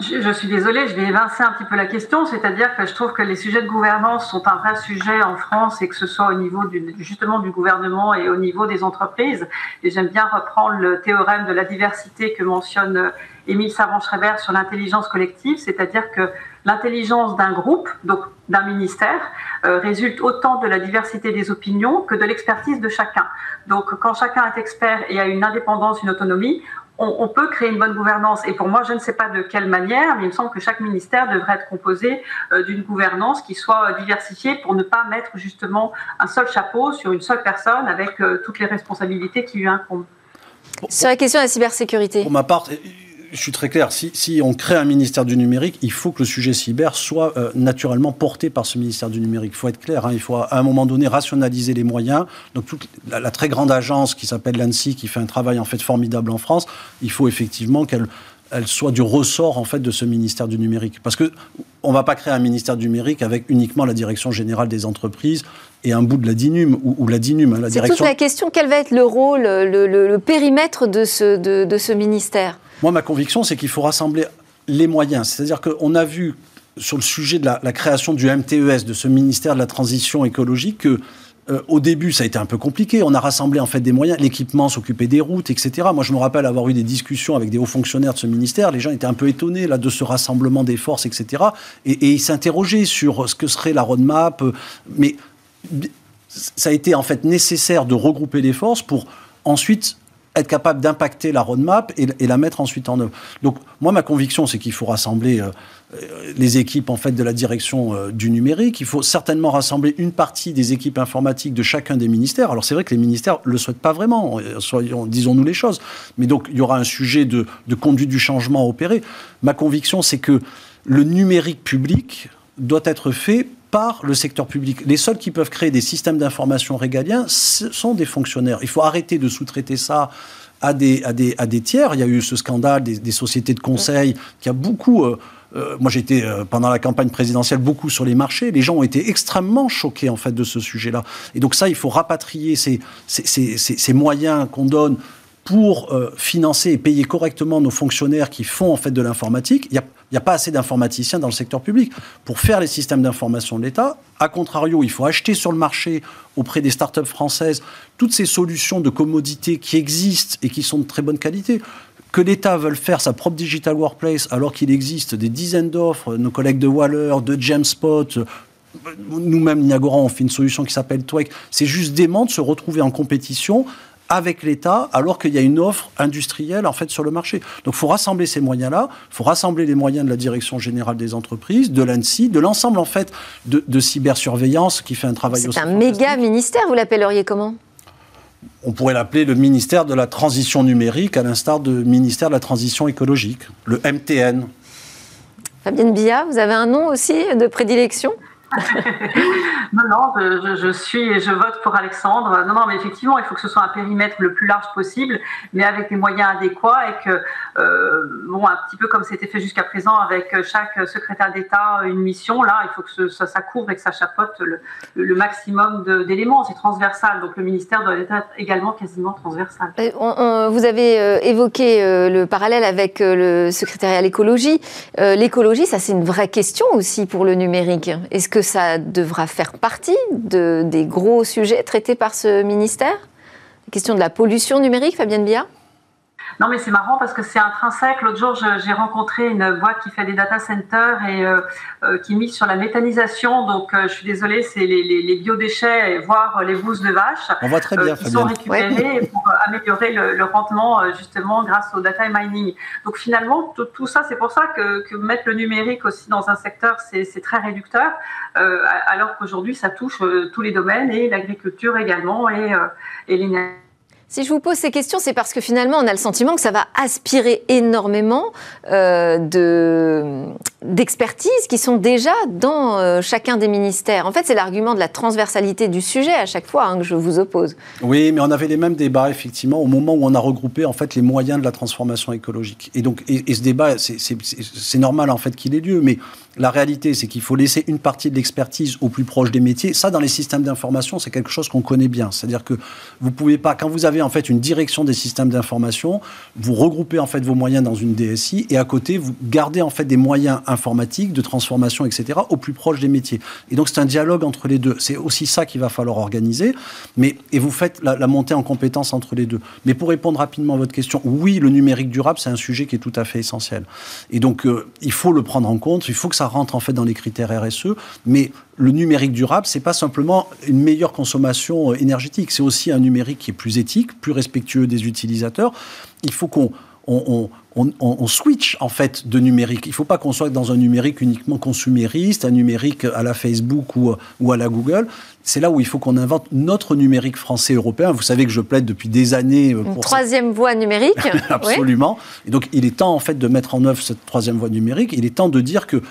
Speaker 4: je, suis désolée, je vais évincer un petit peu la question, c'est-à-dire que je trouve que les sujets de gouvernance sont un vrai sujet en France et que ce soit au niveau justement du gouvernement et au niveau des entreprises. Et j'aime bien reprendre le théorème de la diversité que mentionne Émile Savant-Schreiber sur l'intelligence collective, c'est-à-dire que l'intelligence d'un groupe, donc d'un ministère, euh, résulte autant de la diversité des opinions que de l'expertise de chacun. Donc quand chacun est expert et a une indépendance, une autonomie, on, peut créer une bonne gouvernance. Et pour moi, je ne sais pas de quelle manière, mais il me semble que chaque ministère devrait être composé euh, d'une gouvernance qui soit diversifiée pour ne pas mettre justement un seul chapeau sur une seule personne avec euh, toutes les responsabilités qui lui incombent.
Speaker 1: Sur la question de la cybersécurité.
Speaker 3: Pour ma part, je suis très clair. Si, on crée un ministère du numérique, il faut que le sujet cyber soit euh, naturellement porté par ce ministère du numérique. Il faut être clair. Hein. il faut à un moment donné rationaliser les moyens. Donc toute la, très grande agence qui s'appelle l'ANSI, qui fait un travail en fait formidable en France, il faut effectivement qu'elle elle soit du ressort en fait de ce ministère du numérique. Parce que on va pas créer un ministère du numérique avec uniquement la direction générale des entreprises et un bout de la DINUM ou, la DINUM. Hein,
Speaker 1: la C'est toute la question. Quel va être le rôle, le, périmètre de ce, de ce ministère?
Speaker 3: Moi, ma conviction, c'est qu'il faut rassembler les moyens. C'est-à-dire qu'on a vu sur le sujet de la, création du MTES, de ce ministère de la transition écologique, que euh, au début, ça a été un peu compliqué. On a rassemblé en fait des moyens, l'équipement, s'occuper des routes, etc. Moi, je me rappelle avoir eu des discussions avec des hauts fonctionnaires de ce ministère. Les gens étaient un peu étonnés là de ce rassemblement des forces, etc. Et, et ils s'interrogeaient sur ce que serait la roadmap. Mais ça a été en fait nécessaire de regrouper les forces pour ensuite être capable d'impacter la roadmap et, la mettre ensuite en œuvre. Donc moi, ma conviction, c'est qu'il faut rassembler euh, euh, les équipes en fait de la direction euh, du numérique. Il faut certainement rassembler une partie des équipes informatiques de chacun des ministères. Alors c'est vrai que les ministères le souhaitent pas vraiment, soyons, disons-nous les choses. Mais donc il y aura un sujet de, de conduite du changement à opérer. Ma conviction, c'est que le numérique public doit être fait par le secteur public. Les seuls qui peuvent créer des systèmes d'information régaliens sont des fonctionnaires. Il faut arrêter de sous-traiter ça à des, à, des, à des tiers. Il y a eu ce scandale des, sociétés de conseil qui a beaucoup... Euh, euh, moi, j'étais euh, pendant la campagne présidentielle beaucoup sur les marchés. Les gens ont été extrêmement choqués en fait de ce sujet-là. Et donc ça, il faut rapatrier ces, ces, moyens qu'on donne pour financer et payer correctement nos fonctionnaires qui font en fait de l'informatique. Il n'y a pas assez d'informaticiens dans le secteur public. Pour faire les systèmes d'information de l'État, à contrario, il faut acheter sur le marché auprès des startups françaises toutes ces solutions de commodité qui existent et qui sont de très bonne qualité que l'État veuille faire sa propre digital workplace alors qu'il existe des dizaines d'offres, nos collègues de Waller, de Jamspot, nous-mêmes, Niagara, on fait une solution qui s'appelle Twek. C'est juste dément de se retrouver en compétition avec l'État alors qu'il y a une offre industrielle en fait sur le marché. Donc il faut rassembler ces moyens-là, il faut rassembler les moyens de la Direction générale des entreprises, de l'ANSI, de l'ensemble en fait de, cybersurveillance qui fait un travail
Speaker 1: C'est un méga ministère, vous l'appelleriez comment?
Speaker 3: On pourrait l'appeler le ministère de la transition numérique, à l'instar du ministère de la transition écologique, le MTN.
Speaker 1: Fabienne Billa, vous avez un nom aussi de prédilection?
Speaker 4: non, non, je, suis et je vote pour Alexandre. Non, non, mais effectivement, il faut que ce soit un périmètre le plus large possible, mais avec les moyens adéquats et que, euh, bon, un petit peu comme c'était fait jusqu'à présent avec chaque secrétaire d'État une mission, là, il faut que ça, ça, couvre et que ça chapeaute le, maximum d'éléments. C'est transversal, donc le ministère doit être également quasiment transversal.
Speaker 1: Euh, vous avez euh, évoqué le parallèle avec le secrétariat à l'écologie. L'écologie, ça c'est une vraie question aussi pour le numérique. Est-ce que que ça devra faire partie de, des gros sujets traités par ce ministère? La question de la pollution numérique, Fabienne Bia
Speaker 4: non, mais c'est marrant parce que c'est intrinsèque. L'autre jour, j'ai rencontré une boîte qui fait des data centers et euh, euh, qui mise sur la méthanisation. Donc, euh, je suis désolée, c'est les, les, biodéchets, voire les bouses de vache.
Speaker 3: On va très bien,
Speaker 4: qui sont récupérés pour améliorer le, rendement, justement, grâce au data mining. Donc, finalement, tout, ça, c'est pour ça que, que, mettre le numérique aussi dans un secteur, c'est très réducteur, alors qu'aujourd'hui, ça touche tous les domaines et l'agriculture également et, et l'énergie.
Speaker 1: Si je vous pose ces questions, c'est parce que finalement, on a le sentiment que ça va aspirer énormément euh, de, d'expertise qui sont déjà dans euh, chacun des ministères. En fait, c'est l'argument de la transversalité du sujet à chaque fois hein, que je vous oppose.
Speaker 3: Oui, mais on avait les mêmes débats effectivement au moment où on a regroupé en fait les moyens de la transformation écologique. Et donc, et, ce débat, c'est normal en fait qu'il ait lieu, mais la réalité, c'est qu'il faut laisser une partie de l'expertise au plus proche des métiers. Ça, dans les systèmes d'information, c'est quelque chose qu'on connaît bien. C'est-à-dire que vous pouvez pas, quand vous avez en fait une direction des systèmes d'information, vous regroupez en fait vos moyens dans une DSI et à côté, vous gardez en fait des moyens informatique, de transformation, etc., au plus proche des métiers. Et donc c'est un dialogue entre les deux. C'est aussi ça qu'il va falloir organiser. Mais, et vous faites la, montée en compétence entre les deux. Mais pour répondre rapidement à votre question, oui, le numérique durable, c'est un sujet qui est tout à fait essentiel. Et donc euh, il faut le prendre en compte, il faut que ça rentre en fait dans les critères RSE. Mais le numérique durable, c'est pas simplement une meilleure consommation euh, énergétique, c'est aussi un numérique qui est plus éthique, plus respectueux des utilisateurs. Il faut qu'on on, switch en fait de numérique. Il ne faut pas qu'on soit dans un numérique uniquement consumériste, un numérique à la Facebook ou, ou à la Google. C'est là où il faut qu'on invente notre numérique français européen. Vous savez que je plaide depuis des années
Speaker 1: euh, pour une troisième voie numérique.
Speaker 3: Absolument. Et donc il est temps en fait de mettre en œuvre cette troisième voie numérique. Il est temps de dire que euh,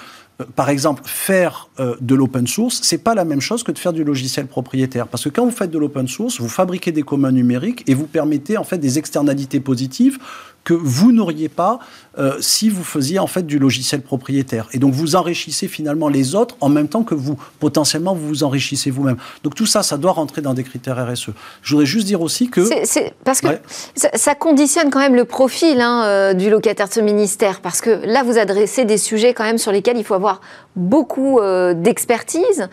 Speaker 3: par exemple, faire euh, de l'open source, c'est pas la même chose que de faire du logiciel propriétaire. Parce que quand vous faites de l'open source, vous fabriquez des communs numériques et vous permettez en fait des externalités positives que vous n'auriez pas euh, si vous faisiez en fait du logiciel propriétaire. Et donc vous enrichissez finalement les autres en même temps que vous potentiellement vous vous enrichissez vous-même. Donc tout ça, ça doit rentrer dans des critères RSE. Je voudrais juste dire aussi que
Speaker 1: parce que ça, conditionne quand même le profil hein, euh, du locataire de ce ministère parce que là vous adressez des sujets quand même sur lesquels il faut avoir beaucoup euh, d'expertise.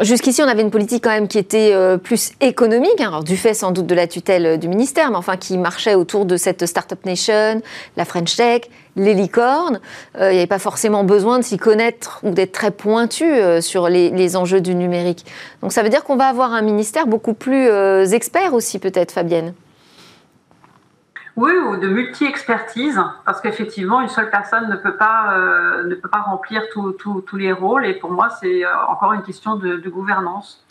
Speaker 1: Jusqu'ici, on avait une politique quand même qui était plus économique, hein, alors du fait sans doute de la tutelle du ministère, mais enfin qui marchait autour de cette cette Startup Nation, la French Tech, les licornes. Euh, il n'y avait pas forcément besoin de s'y connaître ou d'être très pointu euh, sur les, enjeux du numérique. Donc ça veut dire qu'on va avoir un ministère beaucoup plus euh, expert aussi peut-être, Fabienne
Speaker 4: oui, ou de multi-expertise, parce qu'effectivement, une seule personne ne peut pas, ne peut pas remplir tous les rôles. Et pour moi, c'est encore une question de, gouvernance.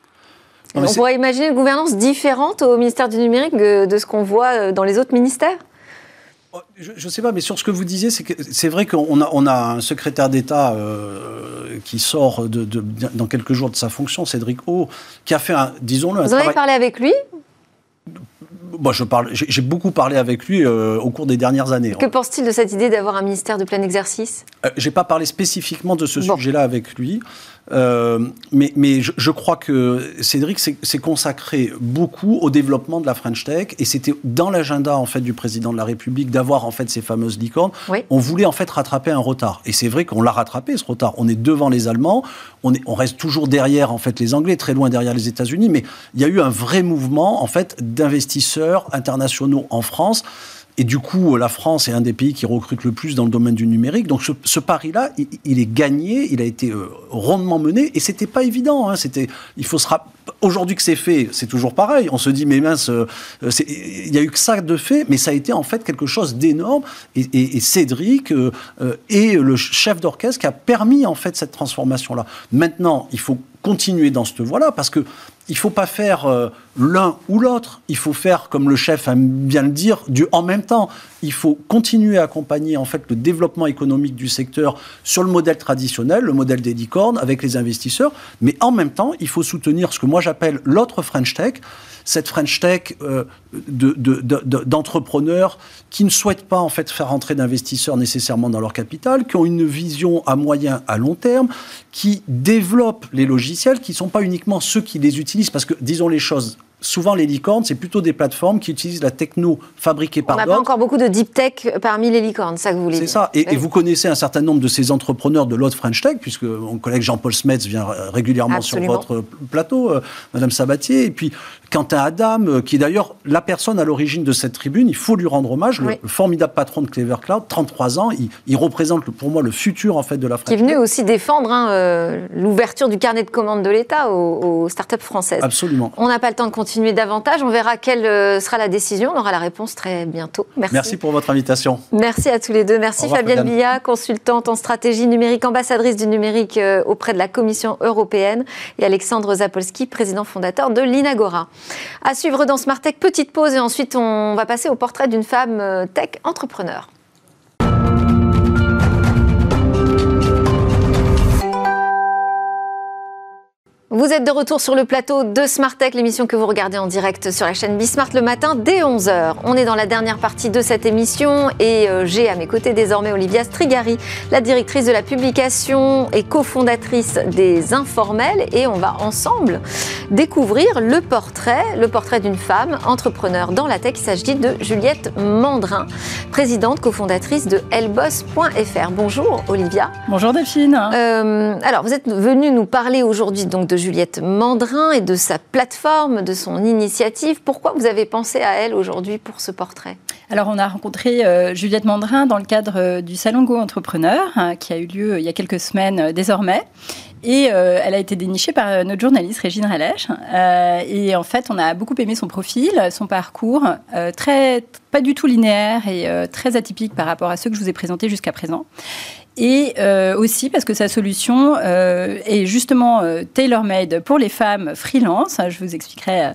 Speaker 1: on pourrait imaginer une gouvernance différente au ministère du numérique de ce qu'on voit dans les autres ministères?
Speaker 3: Je ne sais pas, mais sur ce que vous disiez, c'est que c'est vrai qu'on a, on a un secrétaire d'État euh, qui sort de, dans quelques jours de sa fonction, Cédric O, qui a fait un, disons-le,
Speaker 1: Vous avez parlé avec lui?
Speaker 3: Moi, je parle, j'ai beaucoup parlé avec lui euh, au cours des dernières années.
Speaker 1: Que pense-t-il de cette idée d'avoir un ministère de plein exercice?
Speaker 3: Euh, J'ai pas parlé spécifiquement de ce sujet-là avec lui. Euh, mais, mais je, crois que Cédric s'est consacré beaucoup au développement de la French Tech et c'était dans l'agenda en fait du président de la République d'avoir en fait ces fameuses licornes. On voulait en fait rattraper un retard et c'est vrai qu'on l'a rattrapé ce retard. On est devant les Allemands, on, est, on reste toujours derrière en fait les Anglais, très loin derrière les États-Unis, mais il y a eu un vrai mouvement en fait d'investisseurs internationaux en France. Et du coup, la France est un des pays qui recrute le plus dans le domaine du numérique. Donc ce, pari-là, il, est gagné, il a été euh, rondement mené, et c'était pas évident. Hein. C'était, il faut Aujourd'hui que c'est fait, c'est toujours pareil. On se dit, mais mince, euh, il y a eu que ça de fait, mais ça a été en fait quelque chose d'énorme. Et, Cédric euh, est le chef d'orchestre qui a permis en fait cette transformation-là. Maintenant, il faut continuer dans cette voie-là, parce que il faut pas faire euh, l'un ou l'autre. Il faut faire, comme le chef aime bien le dire, du en même temps. Il faut continuer à accompagner en fait le développement économique du secteur sur le modèle traditionnel, le modèle des licornes, avec les investisseurs. Mais en même temps, il faut soutenir ce que moi j'appelle l'autre French Tech, cette French Tech euh, d'entrepreneurs qui ne souhaitent pas en fait faire entrer d'investisseurs nécessairement dans leur capital, qui ont une vision à moyen, à long terme, qui développent les logiciels, qui ne sont pas uniquement ceux qui les utilisent, parce que disons les choses souvent les licornes, c'est plutôt des plateformes qui utilisent la techno fabriquée par d'autres. On n'a
Speaker 1: pas encore beaucoup de deep tech parmi les licornes, ça que vous voulez
Speaker 3: dire. C'est ça. Et, vous connaissez un certain nombre de ces entrepreneurs de l'autre French Tech, puisque mon collègue Jean-Paul Smets vient régulièrement sur votre plateau, euh, Madame Sabatier. Et puis Quentin Adam, euh, qui est d'ailleurs la personne à l'origine de cette tribune, il faut lui rendre hommage, le, formidable patron de Clever Cloud, 33 ans, il, représente pour moi le futur en fait de la French
Speaker 1: Qui est venu aussi défendre hein, euh, l'ouverture du carnet de commandes de l'État aux, aux startups françaises.
Speaker 3: Absolument.
Speaker 1: On n'a pas le temps de continuer davantage. On verra quelle euh, sera la décision. On aura la réponse très bientôt.
Speaker 3: Merci. Merci pour votre invitation.
Speaker 1: Merci à tous les deux. Merci Fabienne Billa, consultante en stratégie numérique, ambassadrice du numérique auprès de la Commission européenne, et Alexandre Zapolski, président fondateur de l'Inagora. À suivre dans Smart Tech, petite pause et ensuite on va passer au portrait d'une femme euh, tech entrepreneur. Vous êtes de retour sur le plateau de Smart Tech, l'émission que vous regardez en direct sur la chaîne Bismart le matin dès 11h. On est dans la dernière partie de cette émission et euh, j'ai à mes côtés désormais Olivia Strigari, la directrice de la publication et cofondatrice des Informels et on va ensemble découvrir le portrait, le portrait d'une femme entrepreneur dans la tech. Il s'agit de Juliette Mandrin, présidente cofondatrice de Elboss.fr. Bonjour Olivia.
Speaker 5: Bonjour Delphine.
Speaker 1: Euh, alors vous êtes venue nous parler aujourd'hui donc de Juliette Mandrin et de sa plateforme, de son initiative. Pourquoi vous avez pensé à elle aujourd'hui pour ce portrait?
Speaker 5: Alors, on a rencontré euh, Juliette Mandrin dans le cadre euh, du Salon Go Entrepreneur, hein, qui a eu lieu il y a quelques semaines désormais. Et elle a été dénichée par notre journaliste Régine Ralèche. et en fait, on a beaucoup aimé son profil, son parcours, très, pas du tout linéaire et très atypique par rapport à ceux que je vous ai présentés jusqu'à présent et euh, aussi parce que sa solution euh, est justement euh, tailor-made pour les femmes freelance. Je vous expliquerai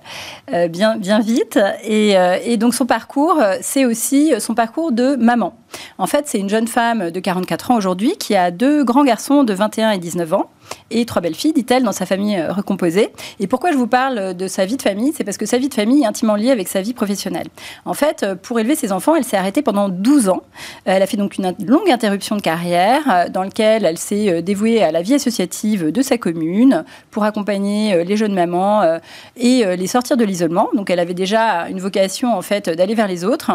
Speaker 5: bien, bien vite. Et, donc son parcours, c'est aussi son parcours de maman. En fait, c'est une jeune femme de 44 ans aujourd'hui qui a deux grands garçons de 21 et 19 ans et trois belles filles, dit-elle, dans sa famille euh, recomposée. Et pourquoi je vous parle de sa vie de famille? C'est parce que sa vie de famille est intimement liée avec sa vie professionnelle. En fait, euh, pour élever ses enfants, elle s'est arrêtée pendant 12 ans. Elle a fait donc une longue interruption de carrière euh, dans laquelle elle s'est dévouée à la vie associative de sa commune pour accompagner les jeunes mamans et les sortir de l'isolement. Donc elle avait déjà une vocation en fait d'aller vers les autres.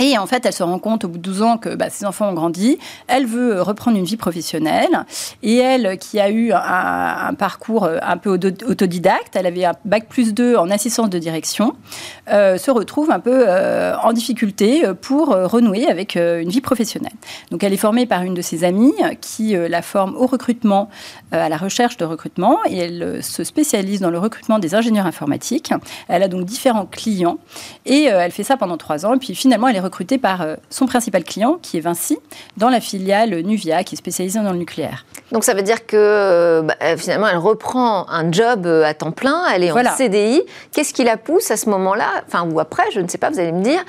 Speaker 5: Et en fait, elle se rend compte au bout de 12 ans que bah, ses enfants ont grandi. Elle veut reprendre une vie professionnelle. Et elle, qui a eu un, parcours un peu autodidacte, elle avait un bac plus 2 en assistance de direction, euh, se retrouve un peu euh, en difficulté pour euh, renouer avec une vie professionnelle. Donc, elle est formée par une de ses amies qui la forme au recrutement, à la recherche de recrutement. Et elle se spécialise dans le recrutement des ingénieurs informatiques. Elle a donc différents clients. Et elle fait ça pendant trois ans. Et puis finalement, elle est recrutée par euh, son principal client, qui est Vinci, dans la filiale Nuvia, qui est spécialisée dans le nucléaire.
Speaker 1: Donc ça veut dire que euh, bah, finalement, elle reprend un job euh, à temps plein, elle est en CDI. Qu'est-ce qui la pousse à ce moment-là, enfin ou après, je ne sais pas, vous allez me dire,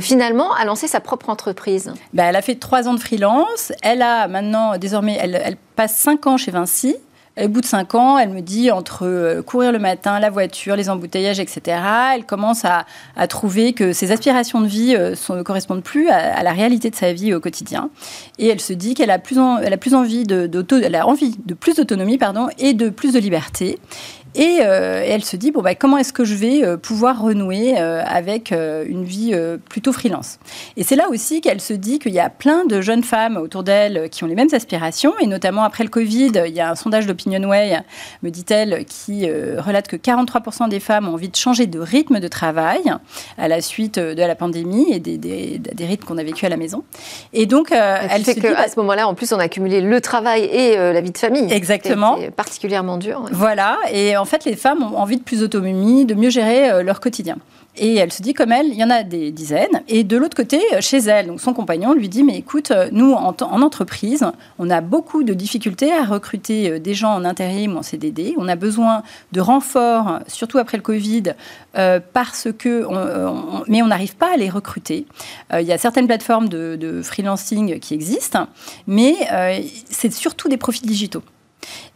Speaker 1: finalement à lancer sa propre entreprise?
Speaker 5: Bah, Elle a fait trois ans de freelance. Elle a maintenant, désormais, elle, elle passe cinq ans chez Vinci. Au bout de cinq ans, elle me dit entre euh, courir le matin, la voiture, les embouteillages, etc., elle commence à, trouver que ses aspirations de vie euh, ne correspondent plus à, la réalité de sa vie au quotidien. Et elle se dit qu'elle a plus, envie de, elle envie de plus d'autonomie, pardon, et de plus de liberté. Euh, et, elle se dit, bon, bah, comment est-ce que je vais euh, pouvoir renouer euh, avec une vie plutôt freelance? Et c'est là aussi qu'elle se dit qu'il y a plein de jeunes femmes autour d'elle qui ont les mêmes aspirations, et notamment après le Covid, il y a un sondage d'OpinionWay, me dit-elle, qui relate que 43% des femmes ont envie de changer de rythme de travail à la suite de la pandémie et des, des, rythmes qu'on a vécu à la maison.
Speaker 1: Et donc, elle se dit... qu'à bah, ce moment-là, en plus, on a cumulé le travail et la vie de famille.
Speaker 5: Exactement.
Speaker 1: particulièrement dur.
Speaker 5: Voilà, et en en fait, les femmes ont envie de plus d'autonomie, de mieux gérer euh, leur quotidien. Et elle se dit, comme elle, il y en a des dizaines. Et de l'autre côté, chez elle, donc son compagnon lui dit, mais écoute, nous, en, entreprise, on a beaucoup de difficultés à recruter euh, des gens en intérim ou en CDD. On a besoin de renforts, surtout après le Covid, euh, parce que, mais on n'arrive pas à les recruter. il y a certaines plateformes de freelancing qui existent, mais c'est surtout des profils digitaux.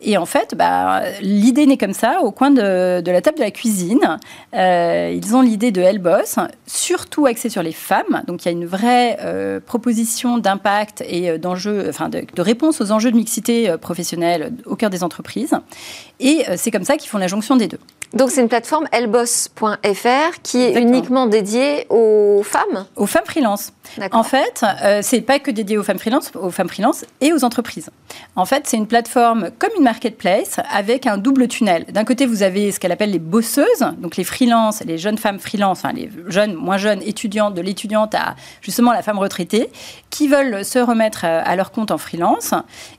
Speaker 5: Et en fait, bah, l'idée naît comme ça, au coin de, la table de la cuisine. Euh, ils ont l'idée de Hellboss, surtout axée sur les femmes. Donc il y a une vraie euh, proposition d'impact et euh, d'enjeux, enfin de, réponse aux enjeux de mixité professionnelle au cœur des entreprises. Et c'est comme ça qu'ils font la jonction des deux.
Speaker 1: Donc c'est une plateforme elboss.fr qui est uniquement dédiée aux femmes
Speaker 5: Aux femmes freelance. En fait, euh, c'est pas que dédié aux femmes freelance, aux femmes freelance et aux entreprises. En fait, c'est une plateforme comme une marketplace avec un double tunnel. D'un côté, vous avez ce qu'elle appelle les bosseuses, donc les freelances, les jeunes femmes freelance, enfin les jeunes, moins jeunes étudiantes, de l'étudiante à justement la femme retraitée, qui veulent se remettre euh, à leur compte en freelance,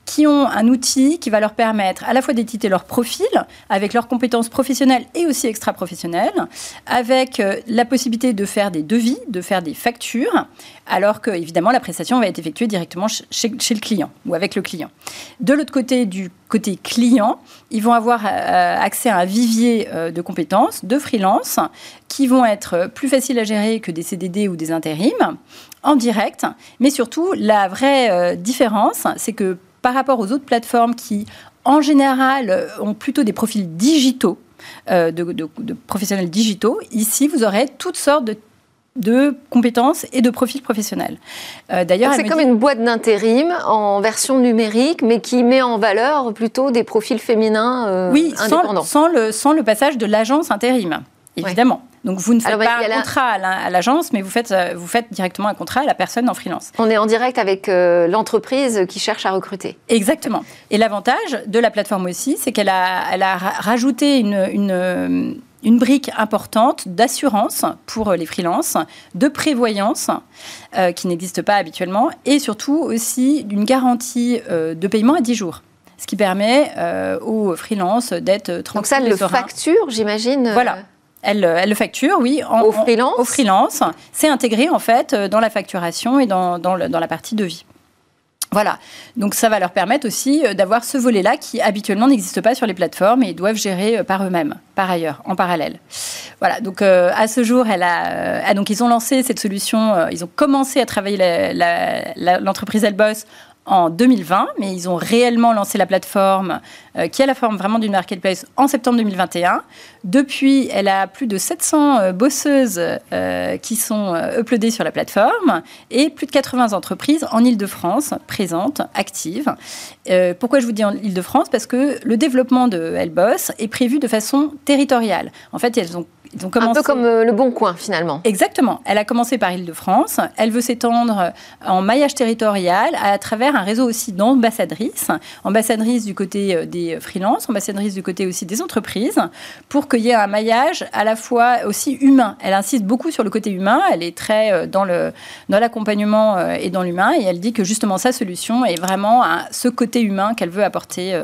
Speaker 5: qui ont un outil qui va leur permettre à la fois d'éditer leur profil avec leurs compétences professionnelles et aussi extra-professionnelles, avec euh, la possibilité de faire des devis, de faire des factures, alors que évidemment la prestation va être effectuée directement chez, le client ou avec le client. De l'autre côté, du côté client, ils vont avoir euh, accès à un vivier de compétences, de freelance, qui vont être plus faciles à gérer que des CDD ou des intérims en direct. Mais surtout, la vraie différence, c'est que par rapport aux autres plateformes qui en général, ont plutôt des profils digitaux. De, de, professionnels digitaux. Ici, vous aurez toutes sortes de de compétences et de profils professionnels.
Speaker 1: Euh, d'ailleurs, c'est comme une boîte d'intérim en version numérique, mais qui met en valeur plutôt des profils féminins euh,
Speaker 5: oui, indépendants. Sans, le, sans le passage de l'agence intérim, évidemment. Donc vous ne faites pas un contrat à l'agence, mais vous faites, euh, vous faites directement un contrat à la personne en freelance.
Speaker 1: On est en direct avec l'entreprise qui cherche à recruter.
Speaker 5: Exactement. Et l'avantage de la plateforme aussi, c'est qu'elle a, elle a rajouté une, une une brique importante d'assurance pour les freelances, de prévoyance euh, qui n'existe pas habituellement, et surtout aussi d'une garantie euh, de paiement à 10 jours. Ce qui permet euh, aux freelances d'être tranquilles.
Speaker 1: Donc ça, le facture, j'imagine
Speaker 5: Voilà. Elle, elle, le facture, oui.
Speaker 1: En, au freelance
Speaker 5: Au freelance. C'est intégré, en fait, dans la facturation et dans, dans, dans la partie devis. Voilà, donc ça va leur permettre aussi euh, d'avoir ce volet-là qui habituellement n'existe pas sur les plateformes et doivent gérer euh, par eux-mêmes, par ailleurs, en parallèle. Voilà, donc euh, à ce jour, elle a, ah, donc ils ont lancé cette solution, ils ont commencé à travailler l'entreprise Elboss en 2020, mais ils ont réellement lancé la plateforme euh, qui a la forme vraiment d'une marketplace en septembre 2021. Depuis, elle a plus de 700 euh, bosseuses euh, qui sont uploadées sur la plateforme et plus de 80 entreprises en Ile-de-France présentes, actives. pourquoi je vous dis en Ile-de-France Parce que le développement de Elboss est prévu de façon territoriale. En fait, elles ont
Speaker 1: un peu comme euh, le Bon Coin, finalement.
Speaker 5: Exactement. Elle a commencé par Île-de-France. Elle veut s'étendre en maillage territorial à travers un réseau aussi d'ambassadrices. Ambassadrices du côté euh, des freelances, ambassadrices du côté aussi des entreprises, pour qu'il y ait un maillage à la fois aussi humain. Elle insiste beaucoup sur le côté humain. Elle est très euh, dans l'accompagnement dans et dans l'humain. Et elle dit que justement sa solution est vraiment ce côté humain qu'elle veut apporter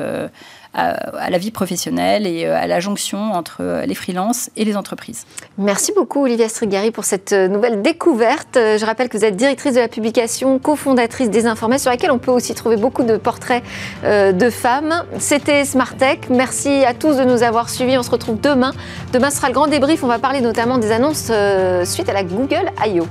Speaker 5: à, la vie professionnelle et euh, à la jonction entre euh, les freelances et les entreprises.
Speaker 1: Merci beaucoup Olivia Strigari pour cette euh, nouvelle découverte. Je rappelle que vous êtes directrice de la publication, cofondatrice des Informés, sur laquelle on peut aussi trouver beaucoup de portraits de femmes. C'était Smart Tech. Merci à tous de nous avoir suivis. On se retrouve demain. Demain sera le grand débrief. On va parler notamment des annonces suite à la Google I.O.